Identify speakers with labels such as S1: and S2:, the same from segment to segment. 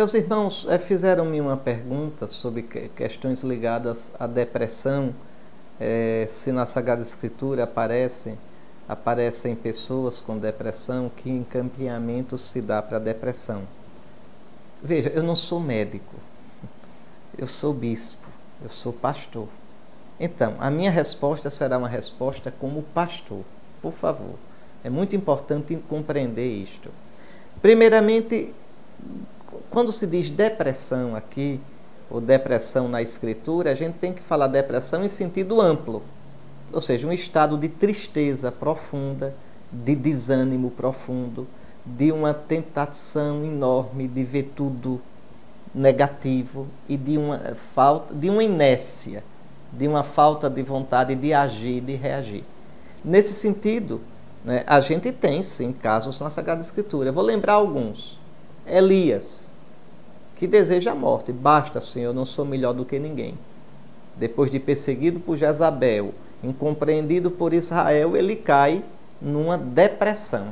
S1: Meus irmãos é, fizeram-me uma pergunta sobre questões ligadas à depressão, é, se na Sagrada Escritura aparecem, aparecem pessoas com depressão, que encaminhamento se dá para a depressão. Veja, eu não sou médico, eu sou bispo, eu sou pastor. Então, a minha resposta será uma resposta como pastor, por favor. É muito importante compreender isto. Primeiramente, quando se diz depressão aqui, ou depressão na escritura, a gente tem que falar depressão em sentido amplo. Ou seja, um estado de tristeza profunda, de desânimo profundo, de uma tentação enorme de ver tudo negativo e de uma falta, de uma inércia de uma falta de vontade de agir, de reagir. Nesse sentido, né, a gente tem sim casos na Sagrada Escritura. Eu vou lembrar alguns. Elias, que deseja a morte. Basta, Senhor, não sou melhor do que ninguém. Depois de perseguido por Jezabel, incompreendido por Israel, ele cai numa depressão.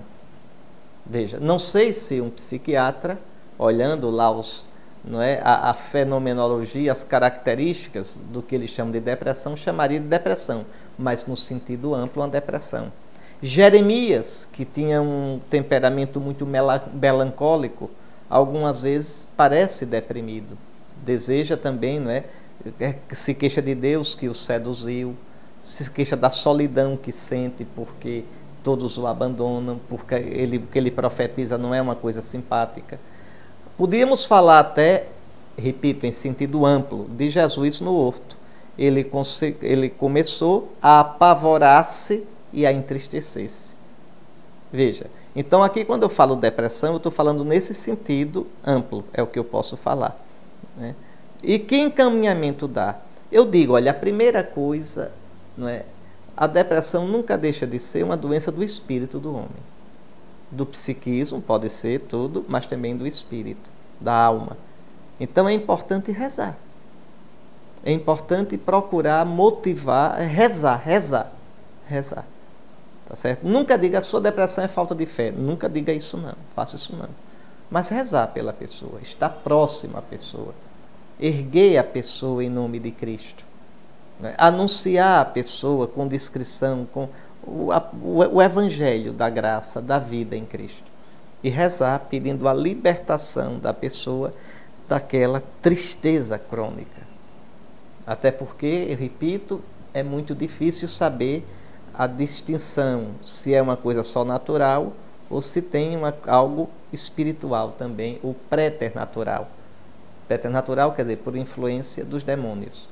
S1: Veja, não sei se um psiquiatra, olhando lá os não é, a, a, fenomenologia, as características do que eles chamam de depressão, chamaria de depressão, mas no sentido amplo, uma depressão. Jeremias, que tinha um temperamento muito melancólico, algumas vezes parece deprimido. Deseja também, não é? é se queixa de Deus que o seduziu, se queixa da solidão que sente porque todos o abandonam, porque ele, o que ele profetiza não é uma coisa simpática. Podíamos falar até, repito, em sentido amplo, de Jesus no horto. Ele, ele começou a apavorar-se e a entristecer-se. Veja, então aqui quando eu falo depressão, eu estou falando nesse sentido amplo, é o que eu posso falar. Né? E que encaminhamento dá? Eu digo, olha, a primeira coisa, não é, a depressão nunca deixa de ser uma doença do espírito do homem do psiquismo, pode ser tudo, mas também do espírito, da alma. Então é importante rezar. É importante procurar motivar, rezar, rezar, rezar. Tá certo? Nunca diga a sua depressão é falta de fé. Nunca diga isso não. Faça isso não. Mas rezar pela pessoa, estar próximo à pessoa. Erguer a pessoa em nome de Cristo. Né? Anunciar a pessoa com discrição, com o, o, o evangelho da graça, da vida em Cristo. E rezar pedindo a libertação da pessoa daquela tristeza crônica. Até porque, eu repito, é muito difícil saber a distinção se é uma coisa só natural ou se tem uma, algo espiritual também, o préternatural. Préternatural quer dizer por influência dos demônios.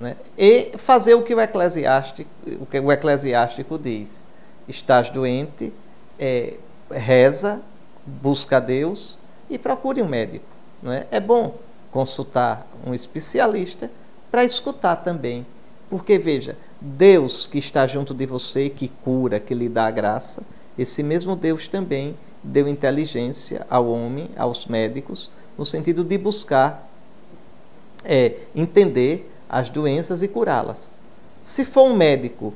S1: Né? E fazer o que o eclesiástico, o que o eclesiástico diz. Estás doente, é, reza, busca Deus e procure um médico. Não é? é bom consultar um especialista para escutar também. Porque, veja, Deus que está junto de você, que cura, que lhe dá a graça, esse mesmo Deus também deu inteligência ao homem, aos médicos, no sentido de buscar é, entender as doenças e curá-las. Se for um médico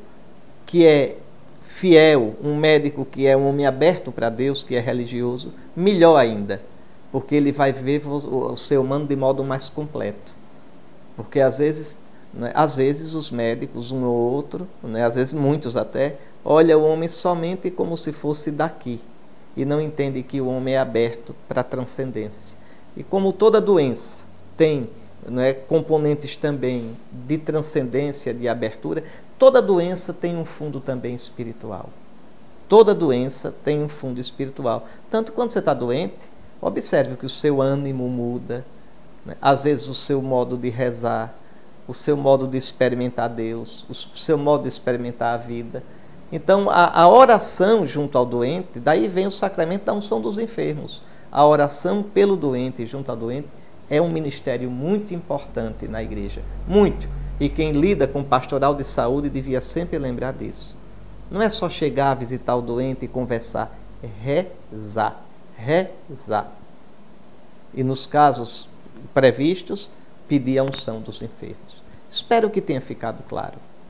S1: que é fiel, um médico que é um homem aberto para Deus, que é religioso, melhor ainda, porque ele vai ver o seu humano de modo mais completo. Porque às vezes, né, às vezes os médicos, um ou outro, né, às vezes muitos até, olha o homem somente como se fosse daqui e não entende que o homem é aberto para a transcendência. E como toda doença tem não é, componentes também de transcendência, de abertura, toda doença tem um fundo também espiritual. Toda doença tem um fundo espiritual. Tanto quando você está doente, observe que o seu ânimo muda, né? às vezes o seu modo de rezar, o seu modo de experimentar Deus, o seu modo de experimentar a vida. Então, a, a oração junto ao doente, daí vem o sacramento da unção dos enfermos. A oração pelo doente junto ao doente é um ministério muito importante na igreja. Muito. E quem lida com pastoral de saúde devia sempre lembrar disso. Não é só chegar, visitar o doente e conversar, é rezar. Rezar. E nos casos previstos, pedir a unção dos enfermos. Espero que tenha ficado claro.